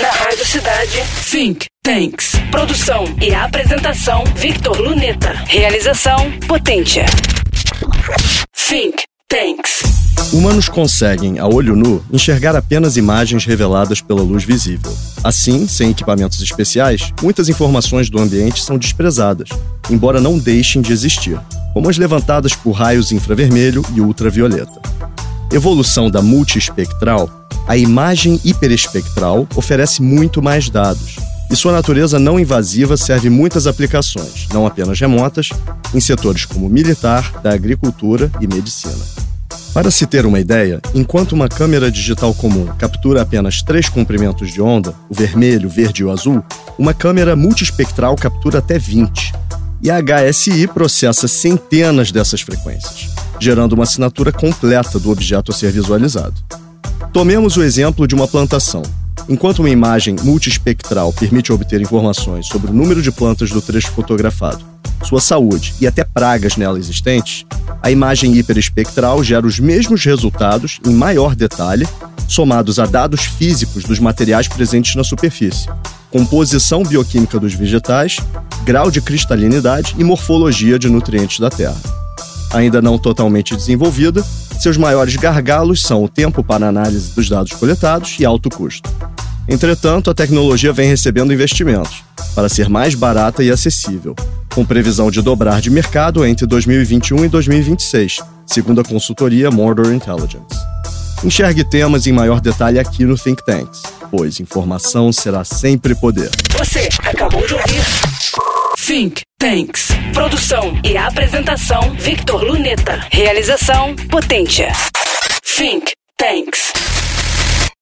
Na Rádio Cidade, Think Tanks. Produção e apresentação, Victor Luneta. Realização, Potência. Think Tanks. Humanos conseguem, a olho nu, enxergar apenas imagens reveladas pela luz visível. Assim, sem equipamentos especiais, muitas informações do ambiente são desprezadas, embora não deixem de existir, como as levantadas por raios infravermelho e ultravioleta. Evolução da multiespectral, a imagem hiperespectral oferece muito mais dados, e sua natureza não invasiva serve muitas aplicações, não apenas remotas, em setores como militar, da agricultura e medicina. Para se ter uma ideia, enquanto uma câmera digital comum captura apenas três comprimentos de onda, o vermelho, o verde e o azul, uma câmera multiespectral captura até 20. E a HSI processa centenas dessas frequências, gerando uma assinatura completa do objeto a ser visualizado. Tomemos o exemplo de uma plantação. Enquanto uma imagem multiespectral permite obter informações sobre o número de plantas do trecho fotografado, sua saúde e até pragas nela existentes, a imagem hiperespectral gera os mesmos resultados em maior detalhe, somados a dados físicos dos materiais presentes na superfície, composição bioquímica dos vegetais, grau de cristalinidade e morfologia de nutrientes da terra. Ainda não totalmente desenvolvida, seus maiores gargalos são o tempo para análise dos dados coletados e alto custo. Entretanto, a tecnologia vem recebendo investimentos para ser mais barata e acessível, com previsão de dobrar de mercado entre 2021 e 2026, segundo a consultoria Mordor Intelligence. Enxergue temas em maior detalhe aqui no Think Tanks, pois informação será sempre poder. Você acabou de ouvir Think Tanks. Produção e apresentação, Victor Luneta. Realização, Potência. Think Tanks.